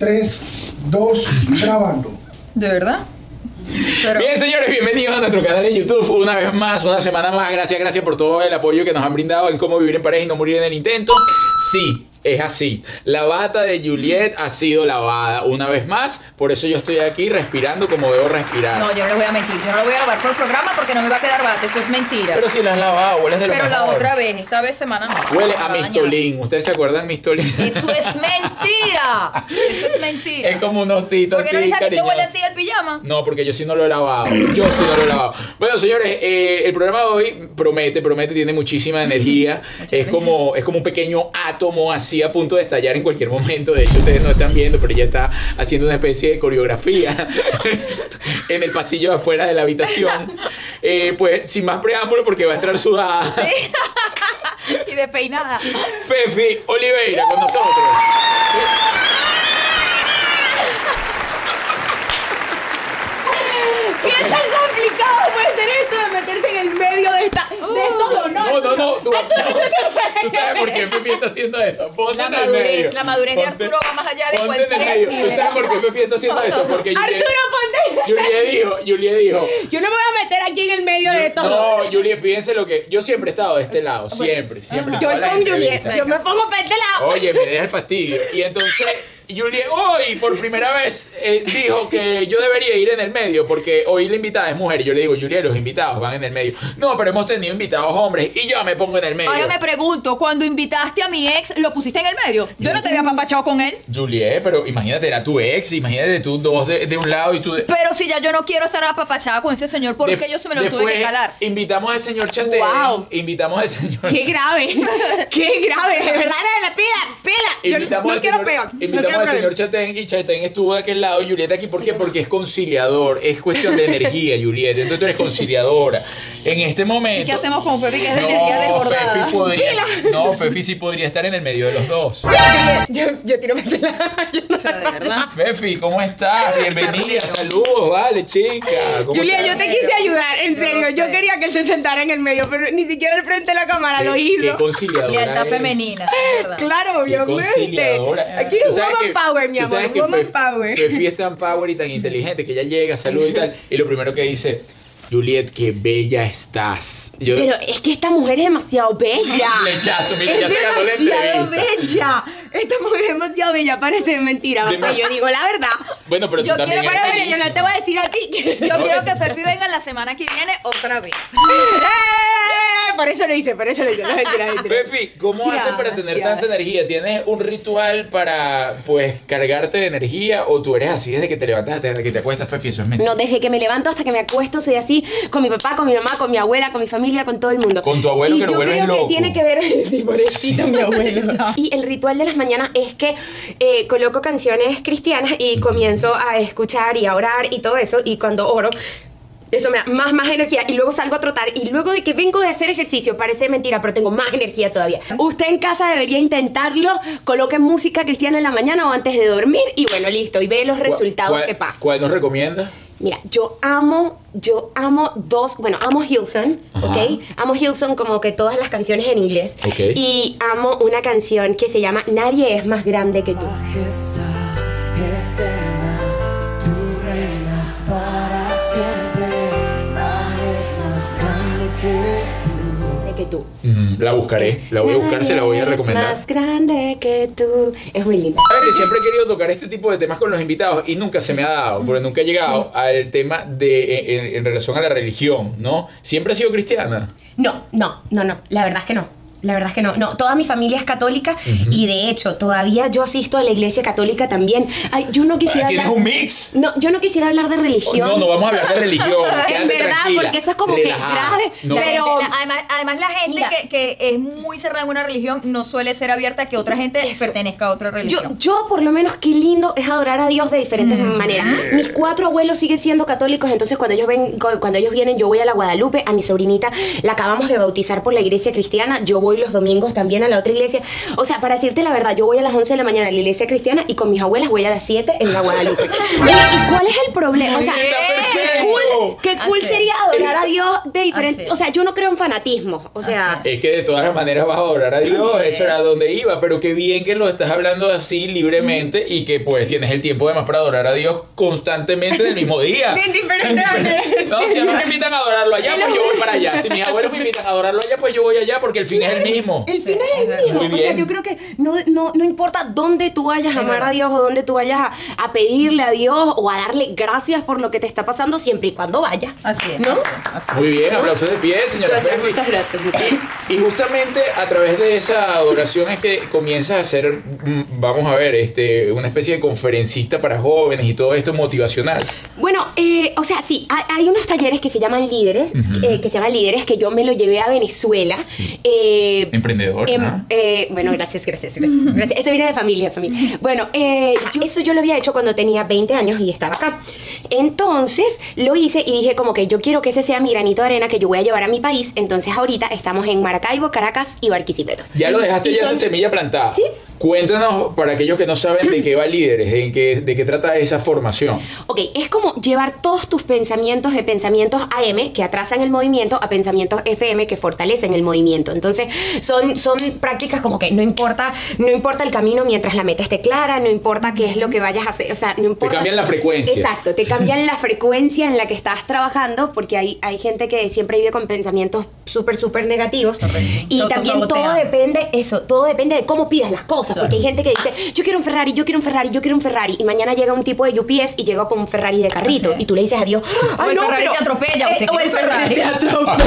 3, 2, grabando. ¿De verdad? Pero, Bien, señores, bienvenidos a nuestro canal de YouTube una vez más, una semana más. Gracias, gracias por todo el apoyo que nos han brindado en cómo vivir en pareja y no morir en el intento. Sí, es así. La bata de Juliet ha sido lavada una vez más, por eso yo estoy aquí respirando como debo respirar. no, yo no les voy a mentir. Yo no lo voy a lavar por programa porque no me va a quedar bate. Eso es mentira. Pero si la has lavado, hueles de lo Pero la otra vez, esta vez semana no. Huele a mistolín. ¿Ustedes se acuerdan de mistolín? Eso es mentira. Eso es mentira. es como un osito ¿Por qué no dices que te huele así el pijama? No, porque yo sí no lo he lavado. Yo sí no lo he lavado. Bueno, señores, eh, el programa de hoy promete, promete, tiene muchísima energía. es como, es como un pequeño átomo así a punto de estallar en cualquier momento. De hecho, ustedes no están viendo, pero ella está haciendo una especie de coreografía en el pasillo de afuera de la habitación. Eh, pues sin más preámbulo, porque va a entrar sudada. y despeinada. Fefi Oliveira con nosotros. ¿Qué tan complicado puede ser esto de meterse en el medio de, esta, de estos dos? No, no, no. Tú, tú sabes por qué Fefi está haciendo esto. Ponte La en el madurez, medio. la madurez de Ponte- Arturo va más allá de ponte en el cualquier medio. ¿Tú nivel. sabes por qué Fefi está haciendo eso? Porque Arturo, ponte. Juliet dijo, Juliet dijo. Yo no me voy a meter aquí en el medio de estos No, dos. Juliet, fíjense lo que. Yo siempre he estado de este lado, siempre, siempre. Yo con entrevistas. yo me pongo para este lado. Oye, me deja el fastidio. Y entonces, Juliet hoy por primera vez eh, dijo que yo debería ir en el medio porque hoy la invitada es mujer. Y yo le digo, Juliet, los invitados van en el medio. No, pero hemos tenido invitados hombres y yo me pongo en el medio. Ahora me pregunto, cuando invitaste a mi ex, ¿lo pusiste en el medio? Yo no te había papachado con él. Juliet, pero imagínate, era tu ex, imagínate tú dos de, de un lado y tú de. Pero si ya yo no quiero estar apapachada con ese señor, ¿por de- qué yo se me lo tuve que calar? Invitamos al señor Chatén. Wow. Invitamos al señor. Qué grave, qué grave, de verdad, la pila, pila. Yo Invitamos no al quiero señor, peor. no invitamos quiero al señor peor. Chatén y Chatén estuvo de aquel lado y Julieta aquí. ¿Por qué? Porque es conciliador. Es cuestión de energía, Julieta. Entonces tú eres conciliadora. En este momento. ¿Y qué hacemos con Fefi, que es de energía desbordada? Podría, no, Fefi sí podría estar en el medio de los dos. Yo, yo tiro mi pela. Yo no O sea, de verdad. Fefi, ¿cómo estás? Bienvenida, saludos, vale, chica. ¿Cómo Julia, yo te quise ayudar, en serio. Yo quería que él se sentara en el medio, pero ni siquiera al frente de la cámara lo hizo. Qué conciliadora. Lealtad femenina. Claro, Qué obviamente. conciliadora. Aquí woman que- power, mi amor. Woman Fe- power. Fefi es tan power y tan inteligente que ella llega, saluda y tal. Y lo primero que dice, Juliet, qué bella estás. Yo, Pero es que esta mujer es demasiado bella. Lechazo, mira, ya es se ganó la entrevista. bella. Esta mujer es demasiado bella. Parece mentira. Pero yo digo la verdad. Bueno, pero Yo tú también quiero- eres Pero mira, yo no te voy a decir a ti. que- Yo quiero que Fefi venga la semana que viene otra vez. ¡Eh! Por eso lo hice, por eso lo hice. No, mentira, mentira. Fefi, ¿cómo haces para tener tanta energía? ¿Tienes un ritual para, pues, cargarte de energía? ¿O tú eres así desde que te levantas hasta que te acuestas, Fefi? Eso es mentira. No, desde que me levanto hasta que me acuesto soy así con mi papá, con mi mamá, con mi abuela, con mi familia, con todo el mundo. Con tu abuelo y que lo vuelves loco. que tiene que ver, sí, pobrecito mi abuelo. y el ritual de las mañanas es que eh, coloco canciones cristianas y comienzo a escuchar y a orar y todo eso. Y cuando oro, eso me da más, más energía y luego salgo a trotar y luego de que vengo de hacer ejercicio, parece mentira, pero tengo más energía todavía. Usted en casa debería intentarlo, coloque música cristiana en la mañana o antes de dormir y bueno, listo, y ve los resultados ¿Cuál- que pasan. ¿Cuál nos recomiendas? Mira, yo amo, yo amo dos, bueno, amo Hillsong, Ajá. ¿ok? Amo Hillsong como que todas las canciones en inglés. Ok. Y amo una canción que se llama Nadie es más grande que tú. Tú. Mm, la buscaré, la voy a buscar, se la voy a recomendar. Es más grande que tú. Es muy linda. Sabes que siempre he querido tocar este tipo de temas con los invitados y nunca se me ha dado, porque nunca he llegado al tema de en, en relación a la religión, ¿no? Siempre ha sido cristiana. No, no, no, no. La verdad es que no. La verdad es que no. No, toda mi familia es católica y de hecho todavía yo asisto a la iglesia católica también. Ay, yo no quisiera Tienes hablar- un mix. No, yo no quisiera hablar de religión. No, no vamos a hablar de religión. En verdad, tranquila, porque eso es como que relajada. grave. No, La Pero- la- además, además la gente Mira. que, que es muy cerrada en una religión no suele ser abierta a que otra gente Eso. pertenezca a otra Yo, religión. yo, por lo menos, qué lindo es adorar a Dios de diferentes Mm. maneras. Mis cuatro abuelos siguen siendo católicos, entonces cuando ellos ven, cu- cuando ellos vienen, yo voy a la Guadalupe, a mi sobrinita la acabamos de bautizar por la iglesia cristiana, yo voy los domingos también a la otra iglesia. O sea, para decirte la verdad, yo voy a las 11 de la mañana a la iglesia cristiana y con mis abuelas voy a las 7 en la Guadalupe. ¿Y cuál es el problema? O sea, qué cool, qué cool sería adorar a Dios de diferentes. Así. O sea, yo no creo en fanatismo. O sea, Es que de todas las maneras vas a adorar a Dios, eso era donde iba, pero qué bien que lo estás hablando así libremente y que pues tienes el tiempo además para adorar a Dios constantemente en el mismo día. De diferentes maneras. No, si a mí me invitan a adorarlo allá, pues yo voy para allá. Si mis abuelos me invitan a adorarlo allá, pues yo voy allá porque el fin es el mismo. El fin es el mismo. Muy O sea, bien. yo creo que no, no, no importa dónde tú vayas a amar a. Dios o dónde tú vayas a, a pedirle a Dios o a darle gracias por lo que te está pasando siempre y cuando vayas. Así es. ¿No? así es, así es. Muy bien, aplausos de pie, señora Gracias, muchas gracias, Y, y justamente a través de esa adoración es que comienzas a ser, mm, vamos a ver, este, una especie de conferencista para jóvenes y todo esto motivacional. Bueno, eh, o sea, sí, hay, hay unos talleres que se llaman líderes, eh, que se llaman líderes, que yo me lo llevé a Venezuela. Eh, Emprendedor, em, ¿no? eh, bueno, gracias, gracias, gracias, gracias. Eso viene de familia, de familia. Bueno, eh, yo- eso yo lo había hecho cuando tenía 20 años y estaba acá. Entonces lo hice y dije como que yo quiero que ese sea mi granito de arena que yo voy a llevar a mi país. Entonces ahorita estamos en Maracaibo, Caracas y Barquisimeto. Ya lo dejaste Y ya son- esa semilla plantada. Sí. Cuéntanos para aquellos que no saben de qué va Líderes, en qué, de qué trata esa formación. Ok, es como llevar todos tus pensamientos de pensamientos AM que atrasan el movimiento a pensamientos FM que fortalecen el movimiento. Entonces, son, son prácticas como que no importa, no importa el camino mientras la meta esté clara, no importa qué es lo que vayas a hacer, o sea, no importa. cambian la frecuencia. Exacto, te cambian la frecuencia en la que estás trabajando porque hay, hay gente que siempre vive con pensamientos súper, súper negativos. Y Te también todo depende, eso, todo depende de cómo pidas las cosas. Porque hay gente que dice, yo quiero un Ferrari, yo quiero un Ferrari, yo quiero un Ferrari. Y mañana llega un tipo de UPS y llega con un Ferrari de carrito. Y tú le dices adiós. O el Ferrari te atropella, Eh, o el Ferrari te atropella.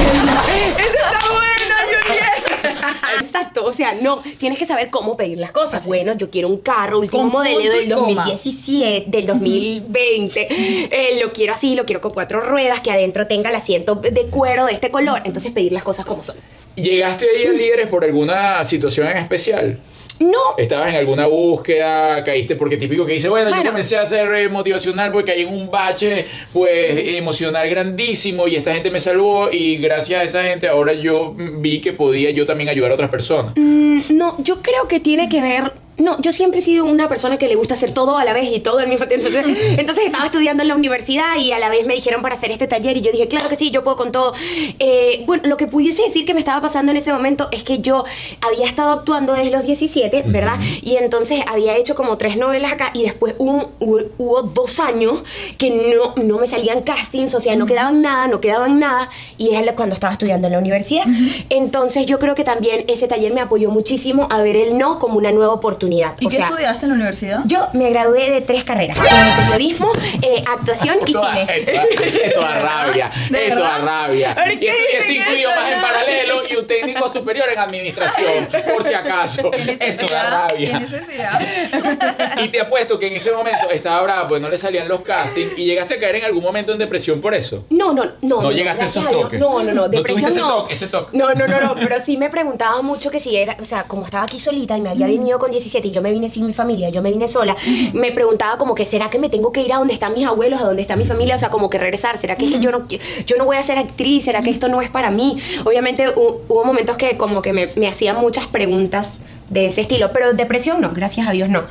Eso está bueno, Juliet. Exacto, o sea, no, tienes que saber cómo pedir las cosas. Bueno, yo quiero un carro, último modelo del y coma. 2017, del 2020. Eh, lo quiero así, lo quiero con cuatro ruedas, que adentro tenga el asiento de cuero de este color. Entonces pedir las cosas como son. ¿Llegaste ahí a Líderes por alguna situación en especial? No, ¿Estabas en alguna búsqueda? ¿Caíste? Porque típico que dice, bueno, yo comencé a hacer eh, motivacional porque en un bache pues emocional grandísimo y esta gente me salvó y gracias a esa gente ahora yo vi que podía yo también ayudar a otras personas. Mm, no, yo creo que tiene que ver. No, yo siempre he sido una persona que le gusta hacer todo a la vez y todo al mismo tiempo. Entonces, entonces estaba estudiando en la universidad y a la vez me dijeron para hacer este taller y yo dije, claro que sí, yo puedo con todo. Eh, bueno, lo que pudiese decir que me estaba pasando en ese momento es que yo había estado actuando desde los 17, ¿verdad? Y entonces había hecho como tres novelas acá y después hubo, hubo, hubo dos años que no, no me salían castings, o sea, no quedaban nada, no quedaban nada y es cuando estaba estudiando en la universidad. Entonces yo creo que también ese taller me apoyó muchísimo a ver el no como una nueva oportunidad. ¿Y o qué sea, estudiaste en la universidad? yo me gradué de tres carreras, eh, periodismo, eh, actuación y Toda- cine. es, toda, es rabia, ¿De es toda rabia. ¿Por Y estudié dicen cinco idiomas en No. paralelo y un técnico superior en administración, por si acaso. ¿Qué Eso da rabia. necesidad? Y te apuesto que en ese momento estaba brava, pues no le salían los castings y llegaste a caer en algún momento en depresión por eso. No, no, no. No llegaste a esos toques. No, no, no. No Depresión tuviste ese no. toque, ese toque. No, no, no, no. Pero sí me preguntaba mucho que si era, o sea, como estaba aquí solita y me había venido con 17 y yo me vine sin mi familia, yo me vine sola, me preguntaba como que será que me tengo que ir a donde están mis abuelos, a donde está mi familia, o sea, como que regresar, será que es que yo no yo no voy a ser actriz, será que esto no es para mí. Obviamente hu- hubo momentos que como que me, me hacían muchas preguntas de ese estilo, pero depresión no, gracias a Dios no.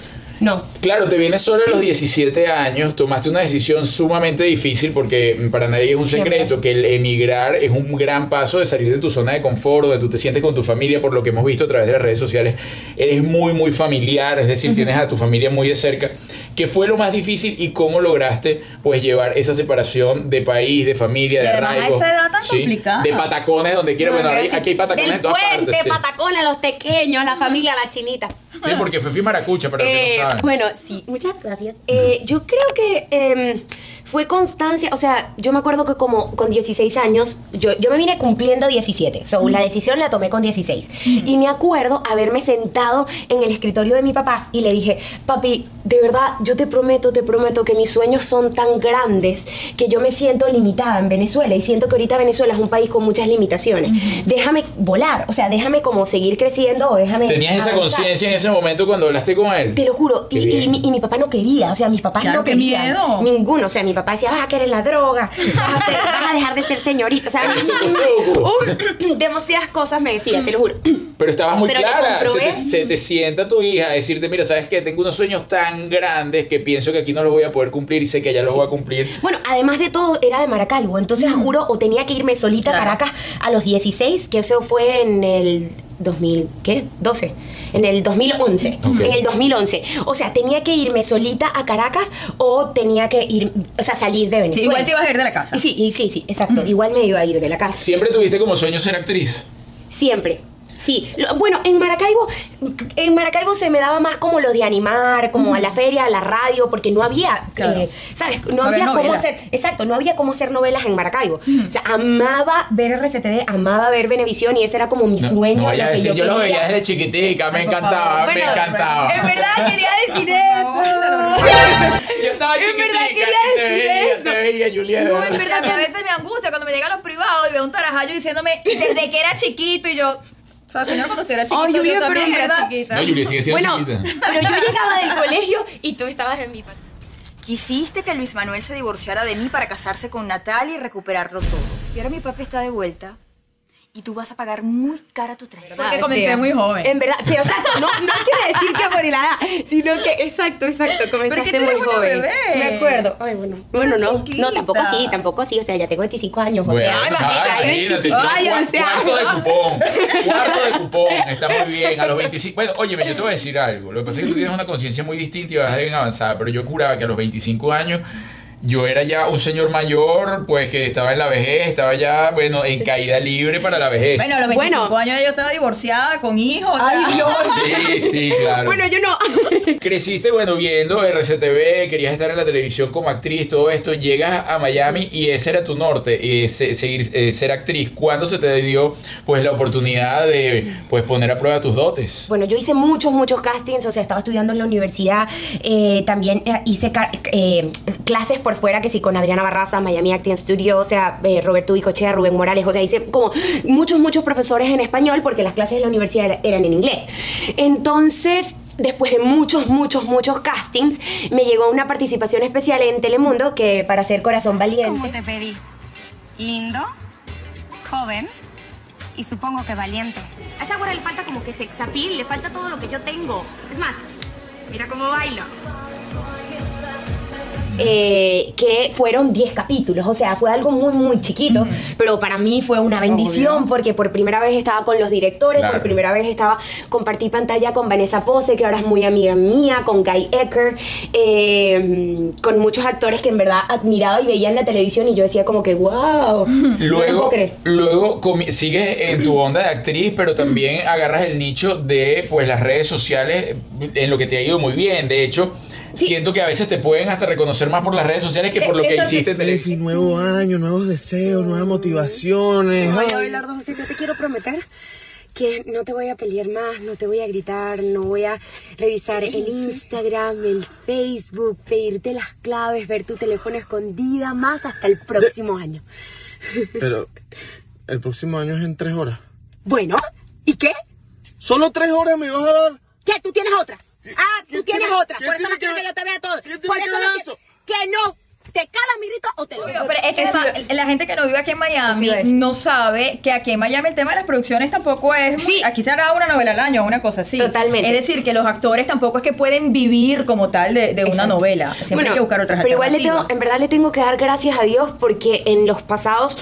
No. Claro, te vienes solo a los 17 años, tomaste una decisión sumamente difícil porque para nadie es un secreto que el emigrar es un gran paso de salir de tu zona de confort, donde tú te sientes con tu familia, por lo que hemos visto a través de las redes sociales. Eres muy, muy familiar, es decir, tienes a tu familia muy de cerca. ¿Qué fue lo más difícil y cómo lograste pues llevar esa separación de país, de familia, de arraigo? esa edad tan complicada. De patacones donde quiera. Bueno, ahí- aquí hay patacones Del en todas puente, partes. sí. patacones, los pequeños, la familia, la chinita. Sí, porque fue Maracucha, para los que Eh, no saben. bueno, sí, muchas gracias. Eh, yo creo que em, fue constancia, o sea, yo me acuerdo que como con 16 años, yo, yo me vine cumpliendo 17, so, la decisión la tomé con 16. Y me acuerdo haberme sentado en el escritorio de mi papá y le dije, papi, de verdad, yo te prometo, te prometo que mis sueños son tan grandes que yo me siento limitada en Venezuela y siento que ahorita Venezuela es un país con muchas limitaciones. Déjame volar, o sea, déjame como seguir creciendo o déjame... ¿Tenías esa avanzar". conciencia en ese momento cuando hablaste con él? Te lo juro. Y, bien. y mi, y mi papá no quería. O sea, mis papás Claro, no qué querían. miedo. Ninguno. O sea, mi papá decía, vas a querer la droga. Vas a, ser- vas a dejar de ser señorita. O sea, demasiadas cosas me decía, te lo juro. Pero estabas muy Pero clara. Se te, se te sienta tu hija a decirte, mira, ¿sabes qué? Tengo unos sueños tan grandes que pienso que aquí no los voy a poder cumplir y sé que allá los voy a cumplir. Bueno, además de todo, era de Maracaibo. Entonces, juro, o tenía que irme solita a. Caracas a los 16, que eso fue en el 2000, ¿qué? 12. En el 2011. Ok. En el 2011. O sea, tenía que irme solita a Caracas o tenía que ir, o sea, salir de Sí, Venezuela. igual te ibas a ir de la casa. Y Sí, y sí, sí, exacto. Igual me iba a ir de la casa. ¿Siempre tuviste como sueño ser actriz? Siempre. Sí, Lo- bueno, en Maracaibo, en Maracaibo se me daba más como lo de animar, como a la feria, a la radio, porque no había, Claro. eh, ¿sabes? No No había cómo hacer, exacto, no había cómo hacer novelas en Maracaibo. O sea, amaba ver RCTV, amaba ver Venevisión y ese era como mi No, sueño. no a que decir, yo, lo veía desde chiquitica, me encantaba, me encantaba. En verdad quería decir eso. Yo estaba En chiquitica verdad quería te decir veía, eso. te veía, Julieta. No, en verdad a mí a veces me angustia cuando me llegan los privados y veo un tarajayo diciéndome desde que era chiquito y yo. O sea, señor, cuando usted era chiquito, Ay, Julia, yo pero también en era chiquita. No, Julia sigue siendo Bueno, chiquita. pero yo llegaba del colegio y tú estabas en mi patio. Quisiste que Luis Manuel se divorciara de mí para casarse con Natalia y recuperarlo todo. Y ahora mi papi está de vuelta y tú vas a pagar muy cara tu traición. Porque comencé muy joven. En verdad, pero o sea, no, no quiere decir que por la edad, sino que, exacto, exacto, comenzaste tú eres muy una joven. bebé. Me acuerdo. Ay, bueno. Bueno, no, chiquita. no, tampoco así, tampoco así, o sea, ya tengo 25 años, o Bueno, sea, ay, imagínate, imagínate, 25 tiene años, un o sea. cuarto de cupón, cuarto de cupón, está muy bien, a los 25, bueno, óyeme, yo te voy a decir algo, lo que pasa es que tú tienes una conciencia muy distinta y vas bien avanzada, pero yo curaba que a los 25 años yo era ya un señor mayor, pues que estaba en la vejez, estaba ya, bueno, en caída libre para la vejez. Bueno, a los 25 Bueno. años yo estaba divorciada, con hijos. Ay, Dios. Sí, sí, claro. Bueno, yo no. Creciste, bueno, viendo RCTV, querías estar en la televisión como actriz, todo esto, llegas a Miami y ese era tu norte, eh, se- seguir, eh, ser actriz. ¿Cuándo se te dio pues la oportunidad de pues poner a prueba tus dotes? Bueno, yo hice muchos, muchos castings, o sea, estaba estudiando en la universidad, eh, también eh, hice eh, clases por fuera, que sí, con Adriana Barraza, Miami Acting Studio, o sea, eh, Roberto Bicochea, Rubén Morales, o sea, hice como muchos, muchos profesores en español, porque las clases de la universidad era- eran en inglés. Entonces... Después de muchos, muchos, muchos castings, me llegó una participación especial en Telemundo que para ser Corazón Valiente. Como te pedí. Lindo, joven y supongo que valiente. A esa güera le falta como que sex appeal, le falta todo lo que yo tengo. Es más, mira cómo baila. Eh, que fueron 10 capítulos, o sea, fue algo muy, muy chiquito, pero para mí fue una bendición porque por primera vez estaba con los directores, Claro. por primera vez estaba, compartí pantalla con Vanessa Pose, que ahora es muy amiga mía, con Guy Ecker, eh, con muchos actores que en verdad admiraba y veía en la televisión y yo decía como que, wow, Luego, creer. luego sigues en tu onda de actriz, pero también agarras el nicho de pues las redes sociales en lo que te ha ido muy bien. De hecho, siento que a veces te pueden hasta reconocer más por las redes sociales que por lo que Eso hiciste en televisión. nuevo año, nuevos deseos, nuevas motivaciones. Oye, Ay. Abelardo José, yo te quiero prometer que no te voy a pelear más, no te voy a gritar, no voy a revisar el Instagram, el Facebook, pedirte las claves, ver tu teléfono escondida, más hasta el próximo año. Pero el próximo año es en tres horas. Bueno, ¿y qué? ¿Solo tres horas me vas a dar? ¿Qué? ¿Tú tienes otra? Ah, tú ¿Qué tienes tiene- otra. Por eso no quieres que yo te vea todo. Por eso no eso? que, que no. ¿Te cala mi grito o te lo pero es que la gente que no vive aquí en Miami no sabe que aquí en Miami el tema de las producciones tampoco es. Sí. Aquí se hará una novela al año, una cosa así. Totalmente. Es decir, que los actores tampoco es que pueden vivir como tal de, de una novela. Siempre Bueno, hay que buscar otras Pero igual le tengo, alternativas. en verdad le tengo que dar gracias a Dios porque en los pasados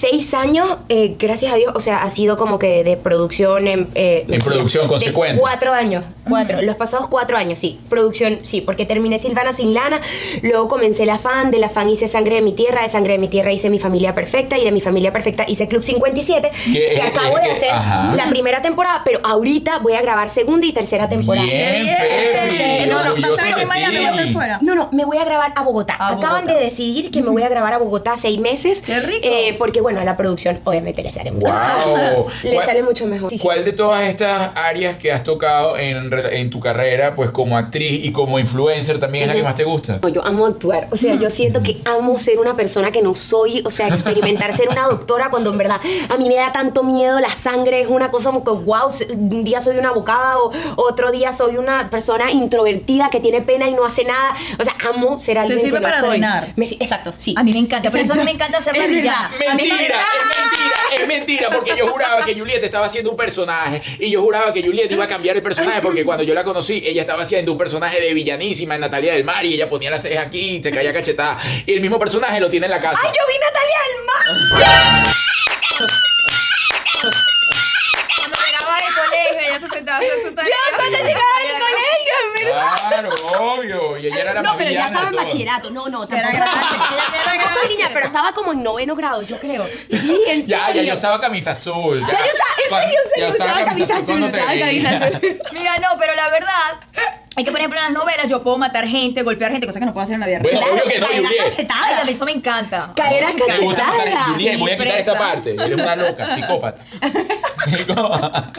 seis años, eh, gracias a Dios, o sea, ha sido como que de producción en... eh, En producción, de consecuente. Cuatro años, cuatro, los pasados cuatro años, sí. Producción, sí, porque terminé Silvana sin lana, luego comencé la fan, de la fan hice Sangre de mi Tierra, de Sangre de mi Tierra hice Mi Familia Perfecta y de Mi Familia Perfecta hice Club 57, Que es- acabo es de que- hacer ajá. la primera temporada, pero ahorita voy a grabar segunda y tercera temporada. Bien, no Miami, va a ser fuera. No, no, me voy a grabar a Bogotá. A Acaban Bogotá. de decidir que me voy a grabar a Bogotá seis meses. Qué rico. eh, porque, bueno, la producción obviamente le sale mucho Wow. Le ¿Cuál- sale mucho mejor. Sí, sí. ¿Cuál de todas estas áreas que has tocado en, en tu carrera, pues como actriz y como influencer, también es la que más te gusta? No, Yo amo actuar, o sea, yo siento que amo ser una persona que no soy, o sea, experimentar ser una doctora cuando en verdad a mí me da tanto miedo la sangre, es una cosa como que, wow, un día soy una abogada o otro día soy una persona introvertida que tiene pena y no hace nada, o sea, amo ser alguien sirve que no para soy. Me exacto, sí. A mí me encanta, por eso a mí me encanta hacer la villana. Mentira, es mentira, es mentira, porque yo juraba que Juliet estaba haciendo un personaje y yo juraba que Juliet iba a cambiar el personaje porque cuando yo la conocí, ella estaba haciendo un personaje de villanísima en Natalia del Mar y ella ponía las cejas aquí y se caía cachetada. Y el mismo personaje lo tiene en la casa. ¡Ay, yo vi Natalia del Mar! Cuando llegaba del colegio, ella se sentaba a hacer su tarea. Yo cuando llegaba del colegio, en verdad. Claro, obvio. Y ella era la No, pero ya villana estaba en bachillerato. No, no, Era tampoco. ella era grande. niña, pero estaba como en noveno grado, yo creo. Sí, en Ya, ya yo usaba camisa azul. Ya, Ya yo usaba, en serio, usaba camisa azul. Mira, no, pero la verdad es que, por ejemplo, en las novelas yo puedo matar gente, golpear gente, cosa que no puedo hacer en la vida Bueno, real. obvio que no, caer a Juliet. Ay, cachetada. a mí eso me encanta. Caer a Me gusta matar cachetada. Juliet, voy a quitar esta parte. Eres una loca, psicópata. Psicópata.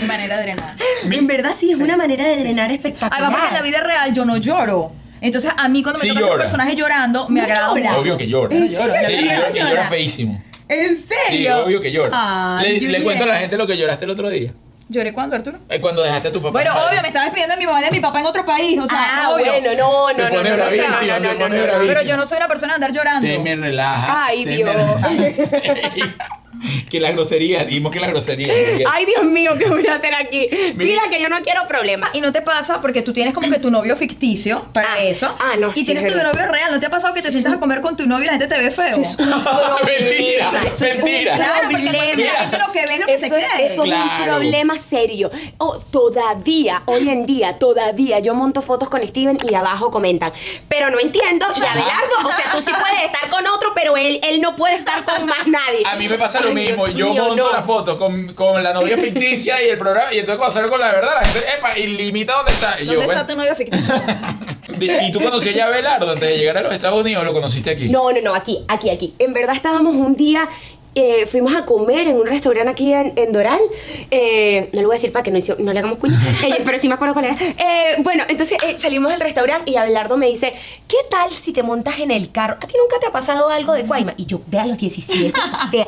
Mi manera de drenar. En verdad sí, es una manera de drenar espectacular. Además, porque en la vida real yo no lloro. Entonces, a mí cuando me Sí toca un personaje llorando, me No agrada llora. mucho. Obvio que llora. ¿En serio? Sí, llora, y llora feísimo. ¿En Sí, serio? obvio que llora. Ay, le, le Juliet. cuento a la gente lo que lloraste el otro día. ¿Lloré cuándo, Arturo? Eh, Cuando dejaste a tu papá. Bueno, en obvio, me estaba despidiendo de mi mamá y de mi papá en otro país. O sea, Ah, obvio. bueno, no, Se no, no, pone no, no, no, se no, pone no, no, no. bravísimo. Pero yo no soy una persona de andar llorando. Te me relaja. Ay, se me Dios. que la grosería, dimos que la grosería. Ay, Dios mío, ¿qué voy a hacer aquí? Mira que yo no quiero problemas. Y no te pasa porque tú tienes como que tu novio ficticio para Ah, eso. ah, no, Y sí, tienes es tu verdad. novio real. ¿No te ha pasado que te sientas a comer con tu novio y la gente te ve feo? Eso es un Mentira, problema. eso es un mentira. Claro, porque la gente lo que ve es lo que eso se es, Claro. un problema serio. Oh, todavía, hoy en día, todavía yo monto fotos con Steven y abajo comentan. Pero no entiendo. Y Abelardo, o sea, tú sí puedes estar con otro, pero él, él no puede estar con más nadie. A mí me pasa lo Mismo. Dios Yo mío, monto no. la foto con, con la novia ficticia y el programa. Y entonces cuando salgo con la verdad, la gente, epa, y limita dónde está. Y yo, ¿Dónde bueno, está tu novio ficticio? Di- ¿Y tú conocías ya a Belardo antes de llegar a los Estados Unidos o lo conociste aquí? No, no, no, aquí, aquí, aquí. En verdad estábamos un día, eh, fuimos a comer en un restaurante aquí en, en Doral. Eh, no lo voy a decir para que no, hizo- no le hagamos cuña, Eh, pero sí me acuerdo cuál era. Eh, bueno, entonces eh, salimos del restaurante y Abelardo me dice, ¿qué tal si te montas en el carro? ¿A ti nunca te ha pasado algo de Guayma? Y yo, de a los 17, o sea,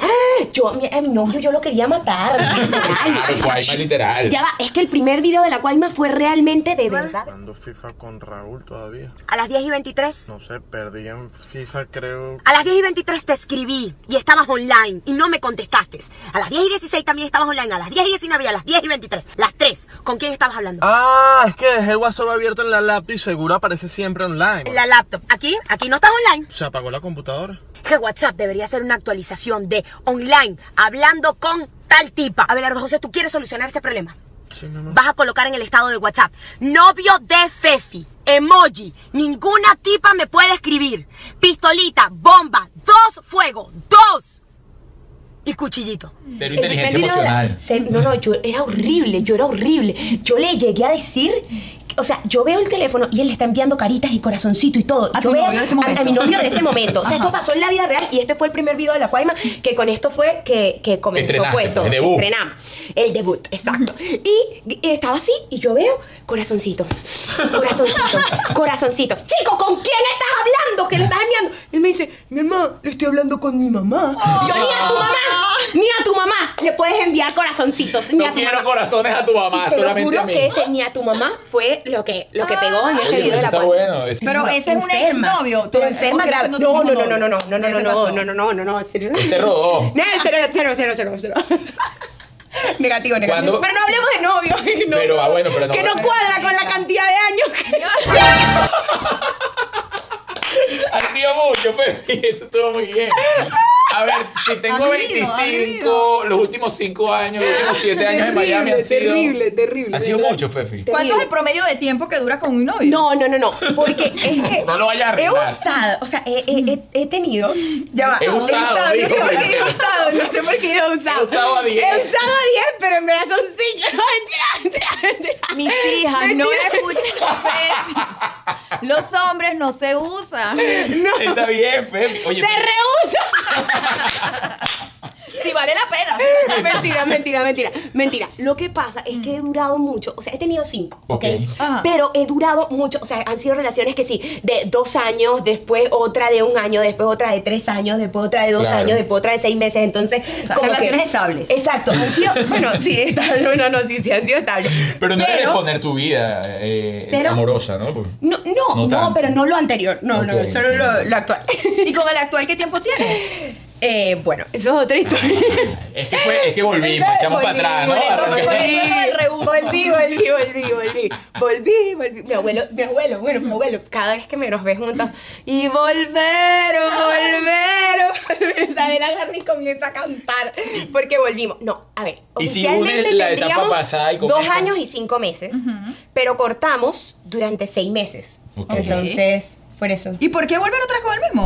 yo a mi, a mi novio yo lo quería matar. Claro, Guayma, literal. Ya va, es que el primer video de la Guayma fue realmente de verdad. Jugando FIFA con Raúl todavía. A las 10 y 23. No sé, perdí en FIFA creo. A las 10 y 23 te escribí y estabas online y no me contestaste. A las 10 y 16 también estabas online. A las 10 y 19 y a las 10 y 23. Las 3. ¿Con quién estabas hablando? Ah, es que dejé el WhatsApp abierto en la laptop y seguro aparece siempre online. En la laptop. ¿Aquí? ¿Aquí no estás online? Se apagó la computadora. Que WhatsApp debería ser una actualización de online, hablando con tal tipa. Abelardo José, ¿tú quieres solucionar este problema? Sí, mi amor. Vas a colocar en el estado de WhatsApp. Novio de Fefi. Emoji. Ninguna tipa me puede escribir. Pistolita, bomba, dos fuego, dos. Y cuchillito. Cero El inteligencia era- emocional. no, no, yo era horrible, yo era horrible. Yo le llegué a decir, o sea, yo veo el teléfono y él le está enviando caritas y corazoncito y todo. A yo tu veo novio de ese a- momento. A, mi novio de ese momento. O sea, Ajá. esto pasó en la vida real y este fue el primer video de la Cuaima que con esto fue que, que comenzó Estrenaste, pues el debut. Estrenamos. El debut, exacto. Y, y estaba así y yo veo corazoncito, corazoncito, corazoncito. Chico, ¿con quién estás hablando? ¿Qué le estás enviando? Él me dice, mi mamá, le estoy hablando con mi mamá. Yo, ni a tu mamá, ni a tu mamá le puedes enviar corazoncitos. Ni a No tu quiero mamá. corazones a tu mamá, Y te lo solamente juro a mí. que ese ni a tu mamá fue lo que, lo que pegó en ese Oye, video de la bueno. es- Pero ese es un Enferma. exnovio. tú- Pero enferma grave. No, no, no, no, no, no, no, no, Ese no, no, no, no, no, no, cero. Ese rodó. No, cero, cero, cero, cero, cero. Negativo, negativo. ¿Cuándo? Pero no hablemos de novio. no, Pero, ah, bueno, pero no- Que no cuadra con la cantidad de años que... Ha sido mucho, Pepe. Eso estuvo muy bien. A ver, si tengo Ha vivido, ha 25, los últimos 5 años, los últimos 7 años en Miami han sido. terrible, terrible. Ha sido mucho, Fefi. ¿Cuánto es el promedio de tiempo que dura con un novio? No, no, no, no. Porque es que. No lo vayas a He usado, o sea, he, he- he- he tenido. Ya va. He usado, no sé por qué pero- he usado, no sé por qué he usado. He usado a 10. He usado a 10, pero en verdad son 5. No, mentira, mentira, mentira. Mis hijas, no Mentira. escuchen a Fefi. Los hombres no se usan. Está bien. Oye, ¡Se rehúsa! Si vale la pena. mentira, mentira, mentira. Mentira. Lo que pasa es que he durado mucho. O sea, he tenido cinco, ¿ok? Ok. Ajá. Pero he durado mucho. O sea, han sido relaciones que sí, de dos años, después otra de un año, después otra de tres años, después otra de dos Claro. años, después otra de seis meses. Entonces, sea, como que- relaciones estables. Exacto. Han sido, bueno, sí, estables. No, no, sí, sí, han sido estables. Pero no debes poner tu vida eh, Pero- amorosa, ¿no? Porque- No, no, No no, pero no lo anterior. No, no, solo lo, lo actual. ¿Y con el actual qué tiempo tienes? Eh, bueno, eso es otra historia. Es que, fue, es que volvimos, echamos para atrás, ¿no? Por eso- Porque- por eso es lo del reuso. Volví, volví, volví, volví. Volví, volví. Mi abuelo, mi abuelo, bueno, mi abuelo, cada vez que me nos ve juntos, y volver, volver, volver. Isabel agarra y comienza a cantar, porque volvimos. No, a ver, Y si oficialmente unes la etapa pasada y con dos años y cinco meses, pero cortamos durante seis meses. Ok. Entonces, por eso. ¿Y por qué volver otra vez con el mismo?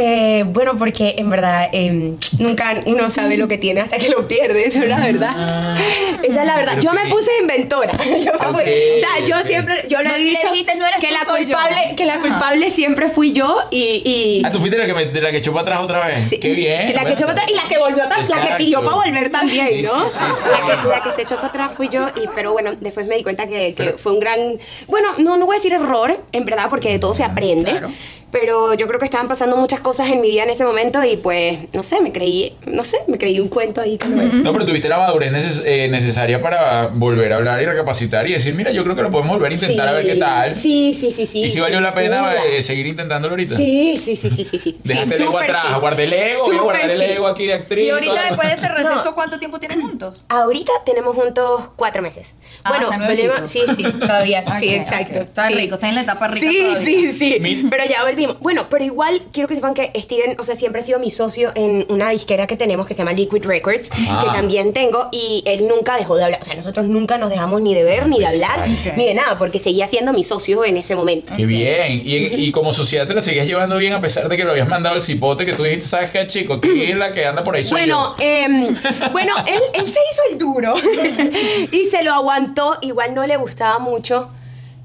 Eh, bueno, porque en verdad eh, nunca uno sabe lo que tiene hasta que lo pierde, eso es la verdad. Esa es la verdad. Yo me puse inventora. Yo me Ok, puse- o sea, yo siempre, yo le No he dicho dijiste, no eres que tú, la yo. culpable, que la culpable siempre fui yo y, y Ah, tú fuiste la que, me, la que echó para atrás otra vez. Sí, Qué bien. La que bueno. echó para atrás y la que volvió también, la que pidió para volver también, Sí, ¿no? sí, sí, sí. La, que, la que se echó para atrás fui yo, y, pero bueno, después me di cuenta que, que Pero- fue un gran. Bueno, no, no voy a decir error, en verdad, porque de todo se aprende. Claro. Pero yo creo que estaban pasando muchas cosas en mi vida en ese momento y pues, no sé, me creí, no sé, me creí un cuento ahí que no era. No, pero tuviste la madurez neces- eh, necesaria para volver a hablar y recapacitar y decir, mira, yo creo que lo podemos volver a intentar a ver qué tal. Sí, sí, sí, sí. y si sí, valió la pena eh, seguir intentándolo ahorita. Sí, sí, sí, sí, sí. sí. Dejaste Sí, el ego atrás, sí. guardé el ego, voy a guardar el sí. ego aquí de actriz. Y ahorita todo. después de ese receso, No. ¿cuánto tiempo tienen juntos? Ahorita tenemos juntos cuatro meses. Ah, bueno, volvemos- sí, sí, todavía. sí, Ok, exacto. ok. Está sí. rico, está en la etapa rica Sí, todavía. sí, sí. Pero ya volvimos. Bueno, pero igual quiero que sepan que Steven, o sea, siempre ha sido mi socio en una disquera que tenemos que se llama Liquid Records, Ah. que también tengo, y él nunca dejó de hablar. O sea, nosotros nunca nos dejamos ni de ver, ni de hablar, ni de nada, porque seguía siendo mi socio en ese momento. Qué bien. Y, y como sociedad te la seguías llevando bien a pesar de que lo habías mandado al cipote que tú dijiste, ¿sabes qué, chico? Que es la que anda por ahí soy Bueno, yo. em, bueno, él, él se hizo el duro y se lo aguantó. Igual no le gustaba mucho.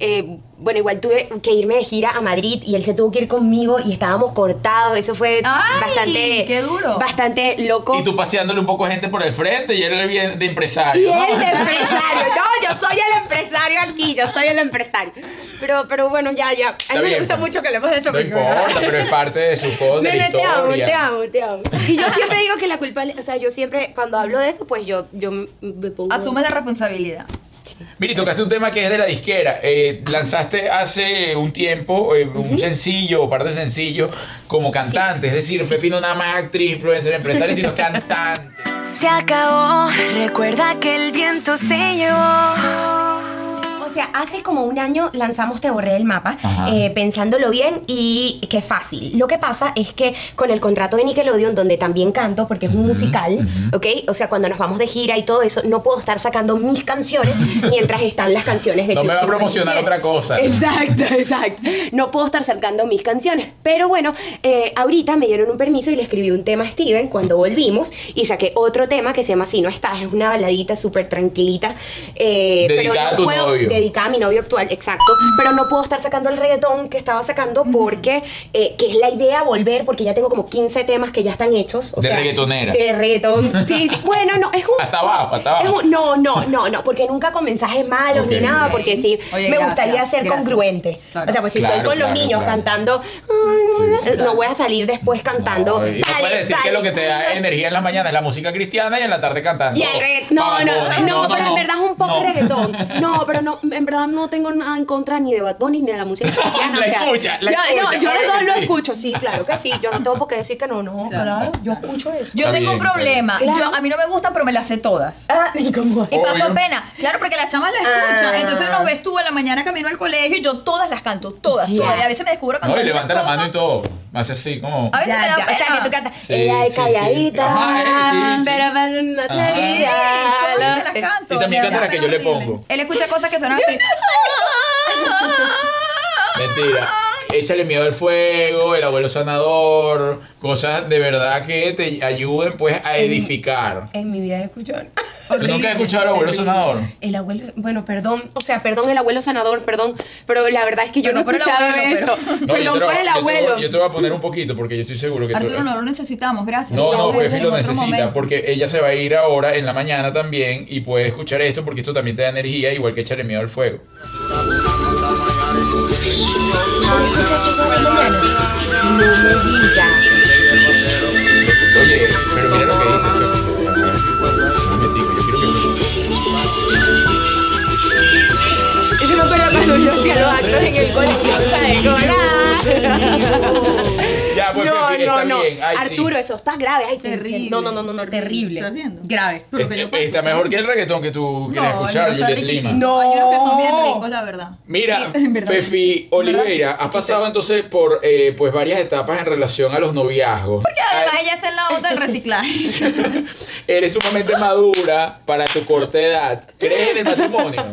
Eh, bueno, igual tuve que irme de gira a Madrid y él se tuvo que ir conmigo y estábamos cortados. Eso fue Ay, bastante, qué duro. bastante loco. Y tú paseándole un poco a gente por el frente y él era bien de empresario. Y ¿no? él de empresario. No, yo soy el empresario aquí, yo soy el empresario. Pero, pero bueno, ya, ya. A Está mí me bien, gusta pues. mucho que hablemos de eso. No importa, pero es parte de su cosa, de la Nene, te amo, te amo, te amo. Y yo siempre digo que la culpa, o sea, yo siempre, cuando hablo de eso, pues yo, yo me pongo... Asume la responsabilidad. Miri, tocaste un tema que es de la disquera. Eh, lanzaste hace un tiempo eh, un sencillo o par de sencillos como cantante. Es decir, Fefi no nada más actriz, influencer, empresaria, sino cantante. Se acabó, recuerda que el viento se llevó. O sea, hace como un año lanzamos Te borré el mapa, eh, pensándolo bien y que fácil. Lo que pasa es que con el contrato de Nickelodeon, donde también canto, porque es un musical, ¿ok? O sea, cuando nos vamos de gira y todo eso, no puedo estar sacando mis canciones mientras están las canciones de No me va a promocionar 57. otra cosa. Exacto, exacto. No puedo estar sacando mis canciones. Pero bueno, eh, ahorita me dieron un permiso y le escribí un tema a Steven cuando volvimos y saqué otro tema que se llama Si no estás. Es una baladita súper tranquilita. eh, pero Dedicada no a tu puedo- novio. Dedicada a mi novio actual, exacto. Pero no puedo estar sacando el reggaetón que estaba sacando porque, eh, que es la idea volver, porque ya tengo como 15 temas que ya están hechos. o De sea, reggaetonera. De reggaetón. Sí, sí. Bueno, no, es un. Hasta abajo, hasta abajo. un- no, no, no, no, porque nunca con mensajes malos ni nada, porque sí, Oye, me gracias, gustaría ser gracias. congruente. Claro. O sea, pues si Claro, estoy con los niños claro. cantando, Sí, sí. no voy a salir después cantando. No, y no "Dale, puedes decir que dale". lo que te da energía en las mañanas es la música cristiana y en la tarde cantando. Y el reggaetón. No, no, Bunny. no, pero en verdad es un poco No. reggaetón. No, pero no, en verdad no tengo nada en contra ni de Bad Bunny ni de la música cristiana. La o sea, escucha, la yo, no, escucha, yo dos que lo sí. escucho, sí, claro que sí. Yo no tengo por qué decir que no, no, claro, yo escucho eso. Yo Está tengo bien, un problema. Yo, a mí no me gustan, pero me las sé todas. Ah, y como Y pasó Obvio. pena. Claro, porque las chamas la escuchan. Ah. Entonces nos ves tú en la mañana camino al colegio y yo todas las canto. Todas, Ya. todas. Y a veces me descubro No, cantando y levanta la mano y todo. Hace así, como. A veces Ya, me da ya, o sea, que tú cantas, Sí, ella es sí, sí. calladita, eh, sí, sí. pero lo las canto. Y también canta la que yo le pongo. Él escucha cosas que así. Mentira. Échale miedo al fuego, el abuelo sanador, cosas de verdad que te ayuden pues a edificar. En mi vida he escuchado. ¿Tú nunca has escuchado al abuelo sanador? El abuelo, bueno, perdón, o sea, perdón el abuelo sanador, perdón, pero la verdad es que yo Pero no he escuchado abuelo, eso. pero- No, yo perdón por el yo te lo- abuelo. Yo te voy a poner un poquito porque yo estoy seguro que tú- Arturo, no lo necesitamos, gracias. No, no, Fefi lo necesita momento. porque ella se va a ir ahora en la mañana también y puede escuchar esto porque esto también te da energía, igual que echarle miedo al fuego. No me digas. Oye, pero mira lo que dice yo quiero que... Eso no fue cuando yo hacía los actos en el colegio, ¡ah! Ya, pues no, Fefi, no, está no. bien. Ay, sí. Arturo, eso está grave. Ay, te- Terrible. No, no, no, no, no, terrible. ¿Estás viendo? Grave. Pero que yo está mejor que el reggaetón que tú quieres No, escuchar, el mío está Juliet riquísimo. Lima. No. Hay unos que son bien ricos, la verdad. Mira, En verdad. Fefi Oliveira, has pasado entonces por eh, pues varias etapas en relación a los noviazgos. Porque además ella está en la onda del reciclaje. Eres sumamente madura para tu corta edad. ¿Crees en el matrimonio?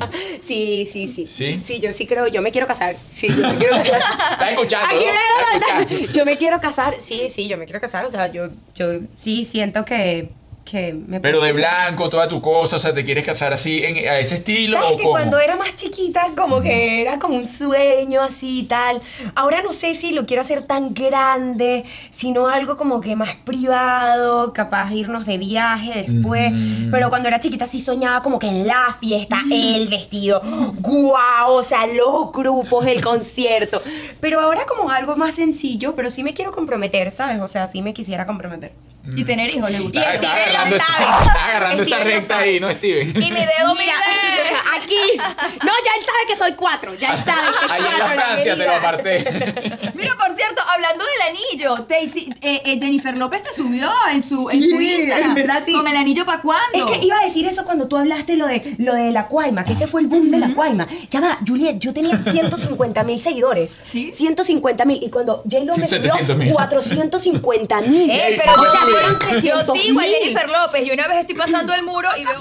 Sí, sí, sí. ¿Sí? Sí, yo sí creo, yo me quiero casar. Sí, yo me quiero casar. ¿Estás escuchando? Aquí no? me ¿Estás lo escuchando? Yo me quiero casar. Sí, sí, yo me quiero casar. O sea, yo, yo sí siento que, que me Pero de blanco, toda tu cosa, o sea, ¿te quieres casar así en, a ese estilo ¿Sabes o que cómo? cuando era más chiquita como que era como un sueño así y tal? Ahora no sé si lo quiero hacer tan grande, sino algo como que más privado, capaz irnos de viaje después. Mm. Pero cuando era chiquita sí soñaba como que en la fiesta, el vestido, guau, o sea, los grupos, el concierto. Pero ahora como algo más sencillo, pero sí me quiero comprometer, ¿sabes? O sea, sí me quisiera comprometer. Y tener hijos le gusta. Está, Y está Steven lo agarrando, esa, sabe. está agarrando esa recta ahí, ¿no, Steven? Y mi dedo Mira, aquí. No, ya él sabe que soy cuatro. Ya él sabe que Ahí en la Francia te lo aparté. Mira, por cierto, hablando del anillo, te hici- eh, eh, Jennifer López te subió en su, en Sí, su Instagram. en verdad sí. Con el anillo para cuándo. Es que iba a decir eso cuando tú hablaste lo de lo de la Cuaima, que ese fue el boom de la Cuaima. Ya va, Juliet, yo tenía 150 mil seguidores. Sí. 150 mil. Y cuando J-Lo me subió 700.000. 450 mil. Eh, pero o yo, sí- yo 300 sigo a mil. Jennifer López. Yo una vez estoy pasando el muro y veo...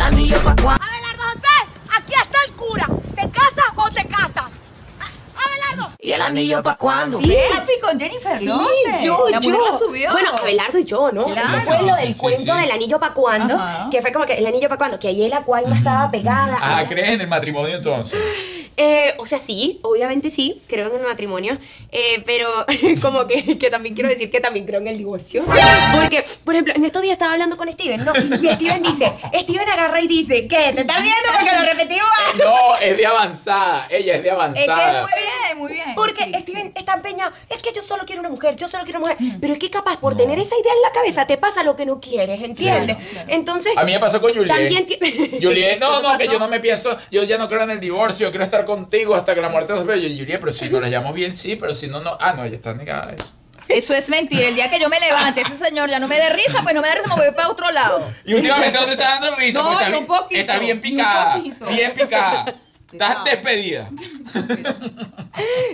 Abelardo José, aquí está el cura. ¿Te casas o te casas? Abelardo. ¿Y el anillo pa' cuándo? Sí, con Jennifer Sí, López. yo, la mujer yo. lo subió. Bueno, Abelardo y yo, ¿no? Claro. Eso fue lo del Sí, sí, cuento sí. del anillo pa' cuando, Ajá. que fue como que el anillo pa' cuando, que allí la Cuaima estaba pegada. Ah, ¿crees en el matrimonio entonces? Eh, o sea, sí, obviamente sí, creo en el matrimonio, eh, pero como que, que también quiero decir que también creo en el divorcio. Porque, por ejemplo, en estos días estaba hablando con Steven, ¿no? Y Steven dice, Steven agarra y dice, ¿qué? ¿Te estás viendo porque lo repetimos? No, es de avanzada. Ella es de Es que es avanzada. muy bien, muy bien. Porque Sí, Steven está empeñado, es que yo solo quiero una mujer, yo solo quiero una mujer. Pero es que capaz por tener esa idea en la cabeza te pasa lo que no quieres, ¿entiendes? Entonces... A mí me pasó con Juliet. Juliet, no, ¿Qué no, que yo no me pienso, yo ya no creo en el divorcio, quiero estar contigo hasta que la muerte nos vea. Y yo, Juliet, pero si nos la llamo bien, sí, pero si no, no. Ah, no, ella está negada a eso. Eso es mentira. El día que yo me levante, ese señor ya no me dé risa, pues no me da risa, me voy para otro lado. Y últimamente no te está dando risa, No, porque ni está, un bien- poquito, está bien picada. Bien picada. Estás No. despedida.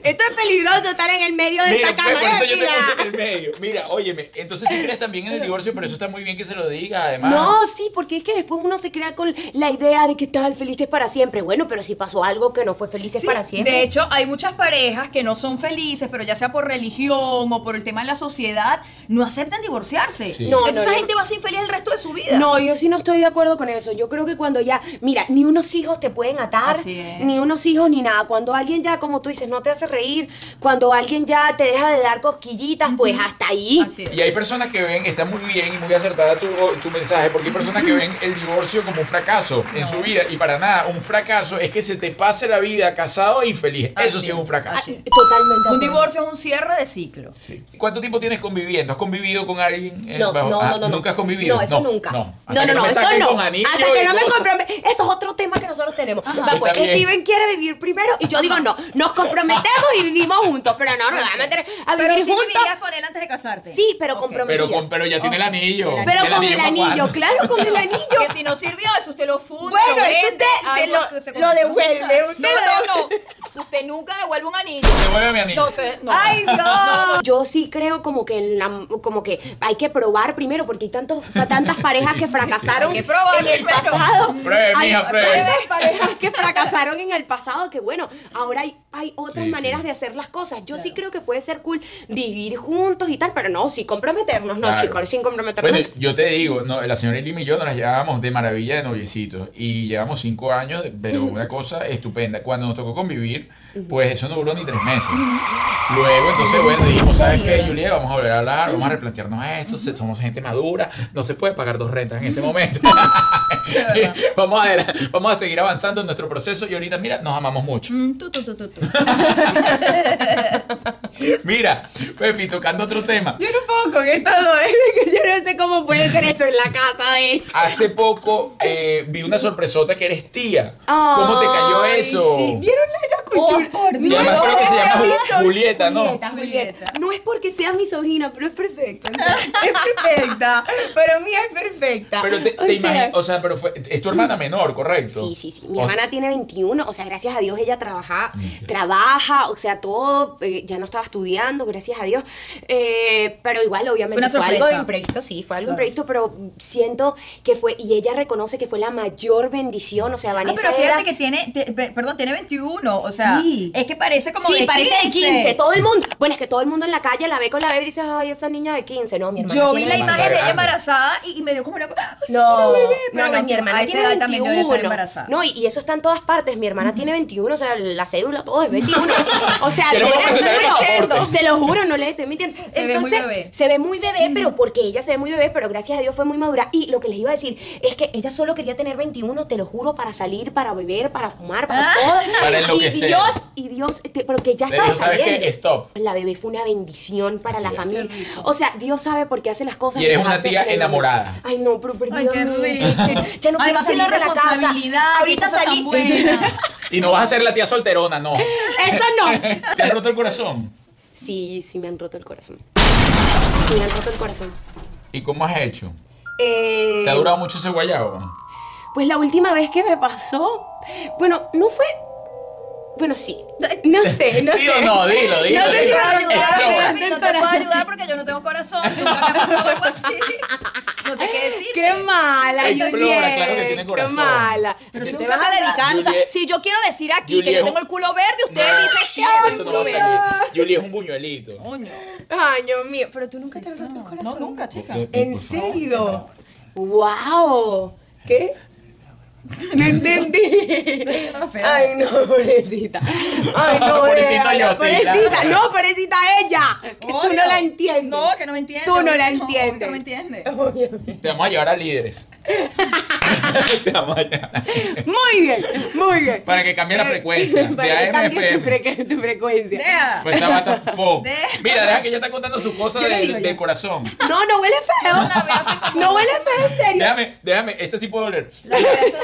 Esto es peligroso estar en el medio de Mira, esta pues, cama. por eso yo te puse en el medio. Mira, óyeme, entonces si crees también en el divorcio, pero eso está muy bien que se lo diga, además. No, sí, porque es que después uno se crea con la idea de que tal felices para siempre. Bueno, pero si pasó algo que no fue felices Sí, para siempre. De hecho, hay muchas parejas que no son felices, pero ya sea por religión o por el tema de la sociedad, no aceptan divorciarse. Sí. No, Entonces no, esa yo- gente va a ser infeliz el resto de su vida. No, yo sí no estoy de acuerdo con eso. Yo creo que cuando ya, mira, ni unos hijos te pueden atar, Así es. Ni unos hijos ni nada. Cuando alguien ya, como tú dices, no te hace reír, cuando alguien ya te deja de dar cosquillitas, pues hasta ahí. Y hay personas que ven, está muy bien y muy acertada tu, tu mensaje, porque hay personas que ven el divorcio como un fracaso en su vida. Y para nada, un fracaso es que se te pase la vida casado e infeliz. Eso sí es un fracaso. Totalmente. Un divorcio es un cierre de ciclo. Sí. ¿Cuánto tiempo tienes conviviendo? ¿Has convivido con alguien? eh, No, bajo- no, ah, no, no, no. ¿Nunca has convivido? No, eso nunca. No, No, no, no, no. Hasta que no me cosas. comprometa. Eso es otro tema que nosotros tenemos. Está bien. Steven quiere vivir primero y yo digo no. Nos comprometemos y vivimos juntos. Pero no, no me va a meter a Pero vivir sí juntos. vivirías con él antes de casarte. Sí, pero Ok. comprometida. Pero, con, pero ya tiene el anillo. Pero ¿El con el para anillo, claro, con el anillo. Que si no sirvió, eso usted lo funde. Bueno, lo eso usted se lo- se lo devuelve, usted No, lo no, no. Usted nunca devuelve un anillo. Devuelve mi anillo. Entonces, no. Ay, no. Yo sí creo como que en la- como que hay que probar primero porque hay tantos tantas parejas que fracasaron Hay que probar en el pasado. Pruebe, mija, pruebe. tantas parejas que fracasaron en el pasado que bueno, ahora hay, hay otras Sí, maneras sí. de hacer las cosas. Yo sí creo que puede ser cool vivir juntos y tal, pero no, sí comprometernos, no, Claro. chicos, sin comprometernos. Bueno, yo te digo, no, la señora Elim y yo nos las llevábamos de maravilla de noviecitos y llevamos cinco años, pero una cosa estupenda. Cuando nos tocó convivir, pues eso no duró ni tres meses. Luego, entonces, bueno, dijimos, ¿sabes qué, Julia? Vamos a volver a hablar, vamos a replantearnos esto, somos gente madura, no se puede pagar dos rentas en este momento. vamos, a, vamos a seguir avanzando en nuestro proceso y ahorita, mira, nos amamos mucho. Mm, tú, tú, tú, tú, tú. Mira, Pepi, tocando otro tema. yo no puedo con esto, no, es que yo no sé cómo puede ser eso en la casa de Hace poco eh, vi una sorpresota que eres tía. ¿Cómo te cayó Ay, eso? sí. ¿Vieron esa cultura? Oh, por Y además creo que se llama Mi Ju- sobrina- Julieta, ¿no? Julieta, Julieta. No es porque sea mi sobrina, pero es perfecta. Es perfecta. Para mí es perfecta. Pero te, te imaginas, o sea, pero fue, es tu hermana menor, ¿correcto? Sí, sí, sí. Mi O- hermana tiene 21, o sea, gracias a Dios ella trabaja, trabaja, o sea, todo, eh, ya no estaba estudiando, gracias a Dios. Eh, pero igual, obviamente, Fue una fue algo imprevisto, sí, fue algo Claro. imprevisto, pero siento que fue, y ella reconoce que fue la mayor bendición, o sea, Ah, Vanessa pero fíjate era- que tiene, te- perdón, tiene 21, o sea, Sí. es que parece como sí, de parece 15. de 15, todo el mundo. Bueno, es que todo el mundo en la calle la ve con la bebé y dice, ay, esa niña de 15. No, mi hermana Yo vi la imagen de ella embarazada y, y me dio como una... ¡Ay, es No, una bebé! no, no, mi hermana tiene edad también yo 21. estar embarazada. No, y, y eso está en todas partes. Mi hermana tiene 21, o sea, la cédula, todo es 21. O sea. Se lo juro, no le estoy mintiendo. Se ve muy Entonces, bebé. Se ve muy bebé, pero porque ella se ve muy bebé, pero gracias a Dios fue muy madura. Y lo que les iba a decir es que ella solo quería tener 21, te lo juro, para salir, para beber, para fumar, para todo. Para enloquecer. Y Dios, y Dios, este, porque ya estaba ¿sabes qué? saliendo. Stop. La bebé fue una bendición para Así la familia. O sea, Dios sabe por qué hace las cosas. Y eres una tía enamorada. Ay, no, pero perdida. Ay, qué no, rico. sí. Ya no quiero Además, salir de la casa. Ahorita salí. buena. Y no vas a ser la tía solterona, no. Eso no. ¿Te has roto el corazón? Sí, sí me han roto el corazón. Sí me han roto el corazón. ¿Y cómo has hecho? Eh, ¿Te ha durado mucho ese guayabo? Pues la última vez que me pasó, bueno, no fue. Bueno, sí. No sé, no ¿Sí sé. o no? Dilo, dilo, No si puedo ayudar, no te puedo ayudar porque yo no tengo corazón. Nunca me ha pasado algo así. No sé qué decir. Qué mala, Explora, Juliet, claro que tiene corazón. Qué mala. Pero Tú te vas te a dedicaste. O sea, Juliet- si yo quiero decir aquí que yo tengo el culo verde, usted dice que Eso el no va culo a verde. salir. Julie es un buñuelito. Coño. Ay, Dios mío, pero tú nunca te has roto el corazón. No, nunca, chica. ¿En serio? ¡Wow! ¿Qué? No entendí. Ay, no, pobrecita. Ay, no, Pobrecita yo, sí, Pobrecita, claro. no, pobrecita ella. Que tú no la entiendes. No, que no me entiendes. Tú no la entiendes. que no me entiendes. Te vamos a llevar a líderes. Muy bien, muy bien. Para que cambie la frecuencia Para de AM tu, frecu- tu frecuencia. Deja. Pues. De- Mira, deja que ella está contando sus cosas Yo le del, corazón. No, no huele feo. La veo así como- No huele feo, en serio. Déjame, déjame, esto sí puedo oler.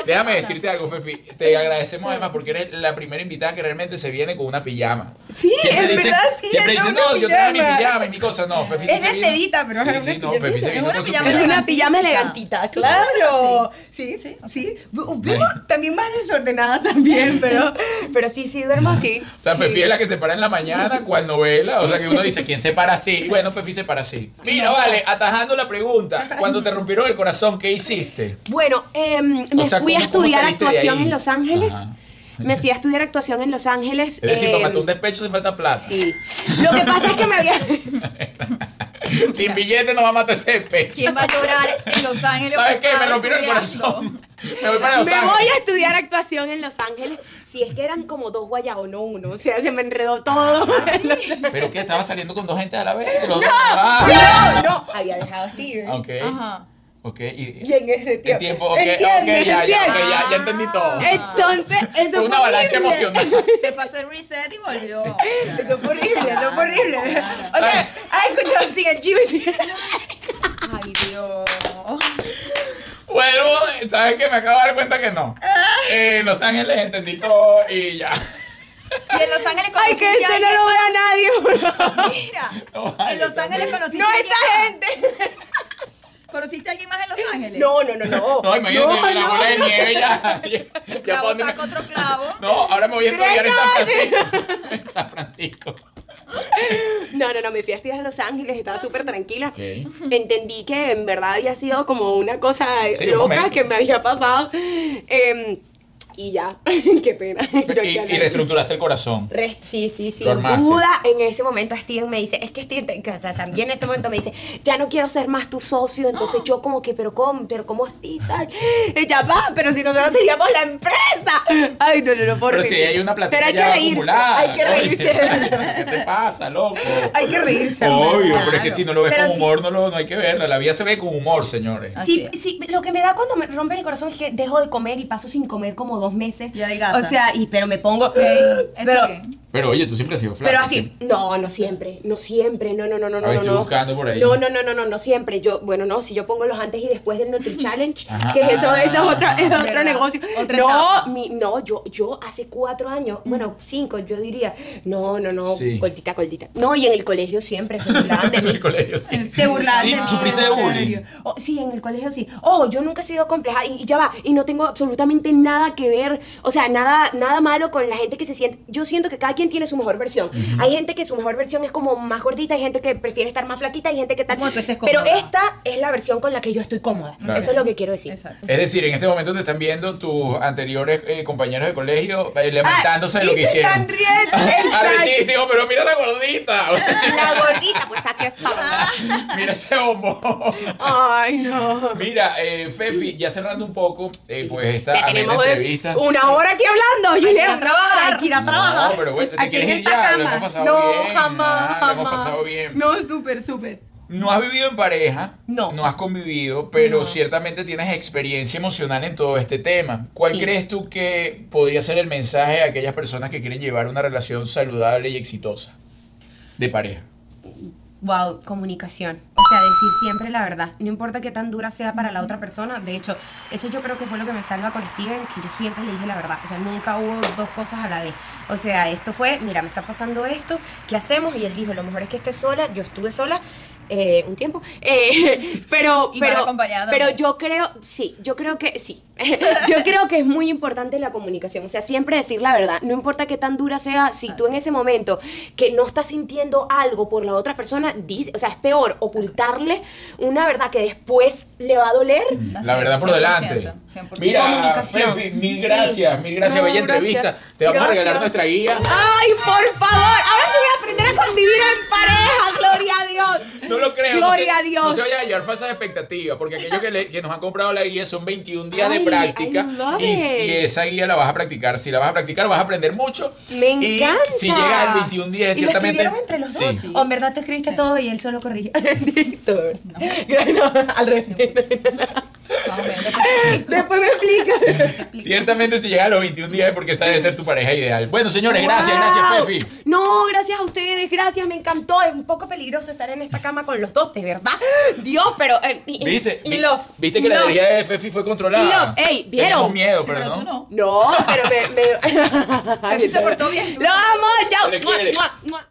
Déjame decirte algo, Fefi. Te agradecemos además porque eres la primera invitada que realmente se viene con una pijama. Sí, en verdad sí, Siempre dicen, no, yo traigo mi pijama". y mi cosa. No, Fefi sí Es de sedita, pero sí, es sí, una no, Fefi se Es con su pijama una pijama elegantita, claro. Sí, Sí, sí. Duermo también más desordenada también, pero, pero sí, sí, duermo así. O sea, Sí. Fefi es la que se para en la mañana, cual novela. O sea, que uno dice, ¿quién se para así? Bueno, Fefi se para así. Mira, vale, atajando la pregunta. Cuando te rompieron el corazón, ¿qué hiciste? Bueno, em, me O sea, fui a ¿cómo- cómo estudiar actuación en Los Ángeles. Ajá. Me fui a estudiar actuación en Los Ángeles. Es decir, em, para matar un despecho se falta plata. Sí. Lo que pasa es que me había. Sin billete no va a matar ese despecho. ¿Quién va a llorar en Los Ángeles? ¿Sabes qué? Me rompieron el corazón. Me voy para Los me Ángeles. voy a estudiar actuación en Los Ángeles. Si es que eran como dos guayabos, no uno. O sea, se me enredó todo. ¿Pero qué? ¿Estaba saliendo con dos gente a la vez? Ah. no, no. Había dejado a Steven. Ok. Ajá. Ok. Y, Y en ese tiempo. el tiempo, ok, ok, ¿Entiendes? ya, ya, ok, ¿Entiendes? ya, ya entendí todo. Entonces, eso Fue una avalancha horrible. emocional. Se fue a hacer reset y volvió. Eso fue horrible, eso fue horrible. O sea, ¿has escuchado Sigan Chivo y Sigan- Ay, Dios. Vuelvo, ¿sabes qué? Me acabo de dar cuenta que no. Eh, en Los Ángeles entendí todo y ya. Y en Los Ángeles Ay, que esto no lo vea nadie. favor. Mira, No vale, en Los Ángeles conociste No esta gente. ¿Conociste a alguien más en Los Ángeles? No, no, no, no. No, imagínate, No, la no. bola de nieve ya. ya, saca otro clavo. No, ahora me voy a estudiar en San Francisco. En San Francisco. No, no, no, me fui a estudiar a Los Ángeles, estaba súper tranquila. Entendí que en verdad había sido como una cosa Sí, loca que me había pasado. Em, y ya, qué pena. Yo Y, reestructuraste el corazón. Re- sí, sí, sí. Sin duda, en ese momento Steven me dice, es que Steven también en este momento me dice, ya no quiero ser más tu socio. Entonces yo como que, pero ¿cómo? ¿Pero cómo así? Tal? Y ya va, pero si nosotros teníamos la empresa. Ay, no, no, no, por Pero si hay una Pero platita hay que reírse, acumulada. hay que Oye, reírse. ¿Qué te pasa, loco? Hay que reírse. Obvio, pero es que si no lo ves Pero con humor, no, lo, no hay que verlo. La vida se ve con humor, señores. Sí, sí, lo que me da cuando me rompe el corazón es que dejo de comer y paso sin comer como dos meses. Adelgaza. O sea, y pero me pongo. Ok, está pero, bien. Pero oye, tú siempre has sido flaca. pero así, siempre. no, no siempre, no siempre, no, no, no, no, no. A ver, no, estoy no. buscando por ahí. No, no, no, no, no, no siempre. Yo, bueno, no, si yo pongo los antes y después del Nutri Challenge, Ajá. que eso, eso es otro, es otro Verdad. negocio. Otra no, mi, no, yo, yo hace cuatro años, bueno, cinco, yo diría, no, no, no, Sí. cortita, cortita. No, y en el colegio siempre se burlaban de En mí. el colegio, sí. Se burlaban Sí, de mí. ¿sufriste de en bullying? Oh, sí, en el colegio sí. Oh, yo nunca he sido compleja y, y ya va, y no tengo absolutamente nada que ver, o sea, nada, nada malo con la gente que se siente. Yo siento que cada quien tiene su mejor versión. Hay gente que su mejor versión es como más gordita, hay gente que prefiere estar más flaquita, hay gente que tal. Pero esta es la versión con la que yo estoy cómoda. Claro. Eso es lo que quiero decir. Exacto. Es decir, en este momento te están viendo tus anteriores eh, compañeros de colegio eh, lamentándose de lo y que hicieron. están riendo, Arrechísimo, pero mira la gordita. La gordita, pues aquí está. mira ese hombro. Ay, no. Mira, eh, Fefi, ya cerrando un poco, eh, pues esta amena tenemos entrevista. una hora aquí hablando, Julián. trabajar. Hay que ir a No, trabajar. pero bueno, ¿te Aquí quieres en ir esta ya? Lo cama. hemos no, bien, jamás, lo hemos jamás. pasado bien. No, súper, súper. No has vivido en pareja, No. has convivido, pero No. ciertamente tienes experiencia emocional en todo este tema. ¿Cuál Sí. crees tú que podría ser el mensaje a aquellas personas que quieren llevar una relación saludable y exitosa de pareja? Wow, comunicación. O sea, decir siempre la verdad. No importa qué tan dura sea para la otra persona. De hecho, eso yo creo que fue lo que me salva con Steven, que yo siempre le dije la verdad. O sea, nunca hubo dos cosas a la vez. O sea, esto fue, mira, me está pasando esto, ¿qué hacemos? Y él dijo, lo mejor es que estés sola. Yo estuve sola eh, un tiempo. Eh, pero, Y pero, pero yo creo, sí, yo creo que sí. yo creo que es muy importante la comunicación. O sea, siempre decir la verdad. No importa qué tan dura sea, si tú en ese momento que no estás sintiendo algo por la otra persona, dice, o sea, es peor ocultarle una verdad que después le va a doler. La verdad por 100%, delante. 100%. Mira. Fefi, mil Sí. gracias, mil gracias, No, bella gracias. entrevista. Te vamos a regalar nuestra guía. Ay, por favor, aprender a convivir en pareja, gloria a Dios. No lo creo. Gloria no se, a Dios. No se vayan a llevar falsas expectativas, porque aquellos que, le- que nos han comprado la guía son 21 días de práctica. Y, esa guía la vas a practicar. Si la vas a practicar, vas a aprender mucho. Me Y encanta. si llegas al 21 días, ¿Y lo ciertamente. escribieron entre los Sí. dos? ¿O en verdad tú escribiste todo y él solo corrigió? No, al revés. Más o menos, después me explica. Ciertamente, si llegas a los 21 días es porque esa debe ser tu pareja ideal. Bueno, señores, gracias, Wow. gracias, Fefi. No, gracias a ustedes, gracias, me encantó. Es un poco peligroso estar en esta cama con los dos, de verdad. Dios, pero. eh, in- ¿Viste? in Vi- love. ¿Viste que la Love. energía de Fefi fue controlada? Love. Ey, ¿vieron? Teníamos miedo, pero, pero no. tú no. No, pero me. me... Fefi se portó bien, tú Lo amo, chao. Le Mua, quiere. mua, mua.